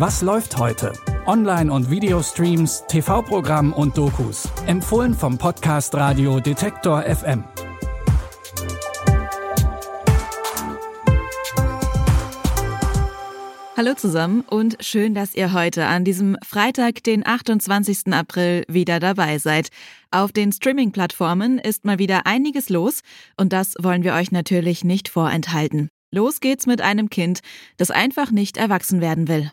Was läuft heute? Online- und Videostreams, TV-Programm und Dokus. Empfohlen vom Podcast Radio Detektor FM. Hallo zusammen und schön, dass ihr heute an diesem Freitag, den 28. April, wieder dabei seid. Auf den Streaming-Plattformen ist mal wieder einiges los und das wollen wir euch natürlich nicht vorenthalten. Los geht's mit einem Kind, das einfach nicht erwachsen werden will.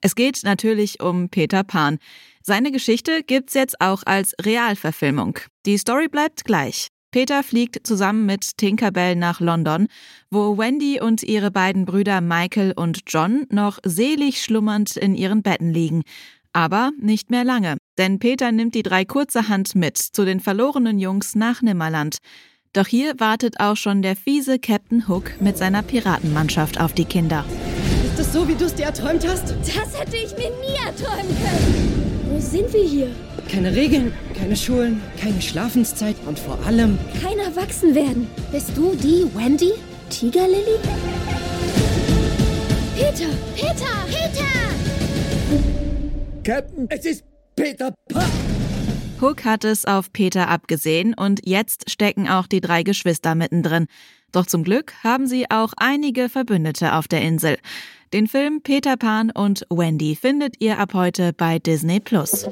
Es geht natürlich um Peter Pan. Seine Geschichte gibt's jetzt auch als Realverfilmung. Die Story bleibt gleich. Peter fliegt zusammen mit Tinkerbell nach London, wo Wendy und ihre beiden Brüder Michael und John noch selig schlummernd in ihren Betten liegen. Aber nicht mehr lange, denn Peter nimmt die drei kurzerhand mit zu den verlorenen Jungs nach Nimmerland. Doch hier wartet auch schon der fiese Captain Hook mit seiner Piratenmannschaft auf die Kinder. Es so, wie du es dir erträumt hast? Das hätte ich mir nie erträumen können. Wo sind wir hier? Keine Regeln, keine Schulen, keine Schlafenszeit und vor allem kein Erwachsenwerden. Bist du die Wendy? Tigerlily? Peter! Peter! Peter! Captain, es ist Peter Pan! Hook hat es auf Peter abgesehen und jetzt stecken auch die drei Geschwister mittendrin. Doch zum Glück haben sie auch einige Verbündete auf der Insel. Den Film Peter Pan und Wendy findet ihr ab heute bei Disney Plus.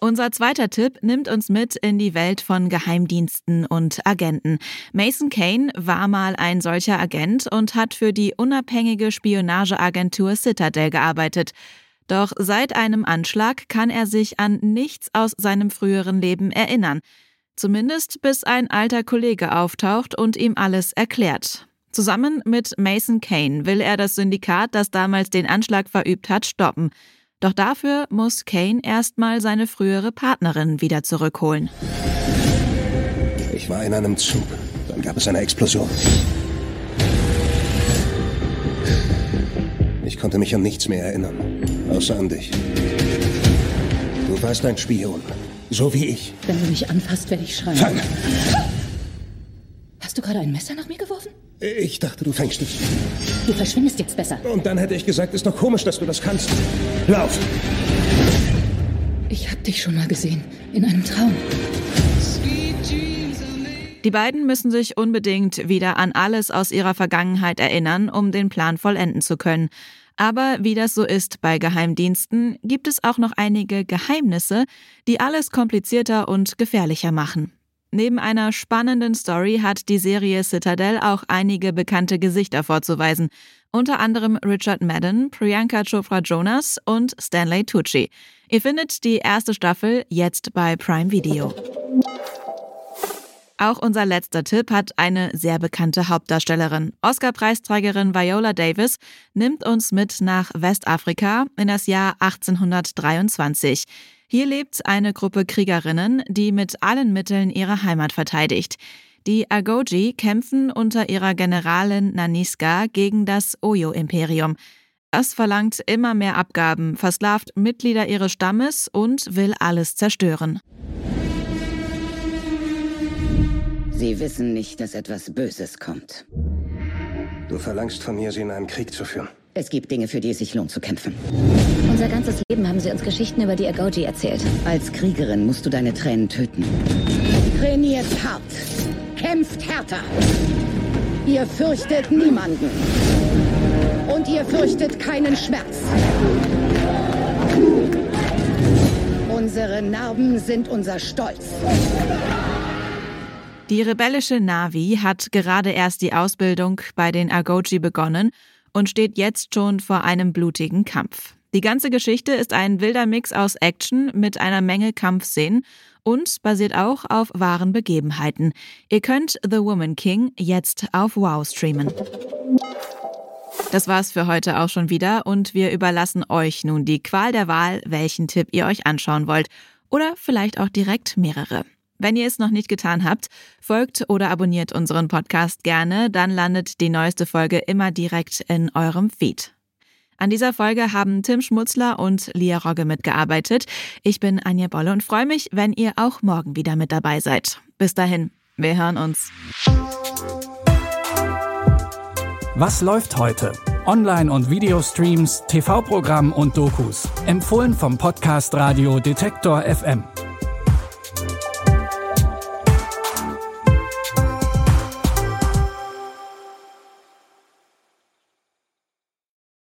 Unser zweiter Tipp nimmt uns mit in die Welt von Geheimdiensten und Agenten. Mason Kane war mal ein solcher Agent und hat für die unabhängige Spionageagentur Citadel gearbeitet. Doch seit einem Anschlag kann er sich an nichts aus seinem früheren Leben erinnern. Zumindest bis ein alter Kollege auftaucht und ihm alles erklärt. Zusammen mit Mason Kane will er das Syndikat, das damals den Anschlag verübt hat, stoppen. Doch dafür muss Kane erstmal seine frühere Partnerin wieder zurückholen. Ich war in einem Zug. Dann gab es eine Explosion. Ich konnte mich an nichts mehr erinnern, außer an dich. Du warst ein Spion, so wie ich. Wenn du mich anfasst, werde ich schreien. Fang! Hast du gerade ein Messer nach mir geworfen? Ich dachte, du fängst es. Du verschwindest jetzt besser. Und dann hätte ich gesagt, ist doch komisch, dass du das kannst. Lauf! Ich hab dich schon mal gesehen. In einem Traum. Die beiden müssen sich unbedingt wieder an alles aus ihrer Vergangenheit erinnern, um den Plan vollenden zu können. Aber wie das so ist bei Geheimdiensten, gibt es auch noch einige Geheimnisse, die alles komplizierter und gefährlicher machen. Neben einer spannenden Story hat die Serie Citadel auch einige bekannte Gesichter vorzuweisen, unter anderem Richard Madden, Priyanka Chopra Jonas und Stanley Tucci. Ihr findet die erste Staffel jetzt bei Prime Video. Auch unser letzter Tipp hat eine sehr bekannte Hauptdarstellerin. Oscar-Preisträgerin Viola Davis nimmt uns mit nach Westafrika in das Jahr 1823. Hier lebt eine Gruppe Kriegerinnen, die mit allen Mitteln ihre Heimat verteidigt. Die Agoji kämpfen unter ihrer Generalin Naniska gegen das Oyo-Imperium. Es verlangt immer mehr Abgaben, versklavt Mitglieder ihres Stammes und will alles zerstören. Sie wissen nicht, dass etwas Böses kommt. Du verlangst von mir, sie in einen Krieg zu führen. Es gibt Dinge, für die es sich lohnt zu kämpfen. Unser ganzes Leben haben sie uns Geschichten über die Agoji erzählt. Als Kriegerin musst du deine Tränen töten. Trainiert hart. Kämpft härter. Ihr fürchtet niemanden. Und ihr fürchtet keinen Schmerz. Unsere Narben sind unser Stolz. Die rebellische Navi hat gerade erst die Ausbildung bei den Agoji begonnen und steht jetzt schon vor einem blutigen Kampf. Die ganze Geschichte ist ein wilder Mix aus Action mit einer Menge Kampfszenen und basiert auch auf wahren Begebenheiten. Ihr könnt The Woman King jetzt auf Wow streamen. Das war's für heute auch schon wieder und wir überlassen euch nun die Qual der Wahl, welchen Tipp ihr euch anschauen wollt oder vielleicht auch direkt mehrere. Wenn ihr es noch nicht getan habt, folgt oder abonniert unseren Podcast gerne, dann landet die neueste Folge immer direkt in eurem Feed. An dieser Folge haben Tim Schmutzler und Lia Rogge mitgearbeitet. Ich bin Anja Bolle und freue mich, wenn ihr auch morgen wieder mit dabei seid. Bis dahin, wir hören uns. Was läuft heute? Online- und Videostreams, TV-Programm und Dokus. Empfohlen vom Podcast Radio Detektor FM.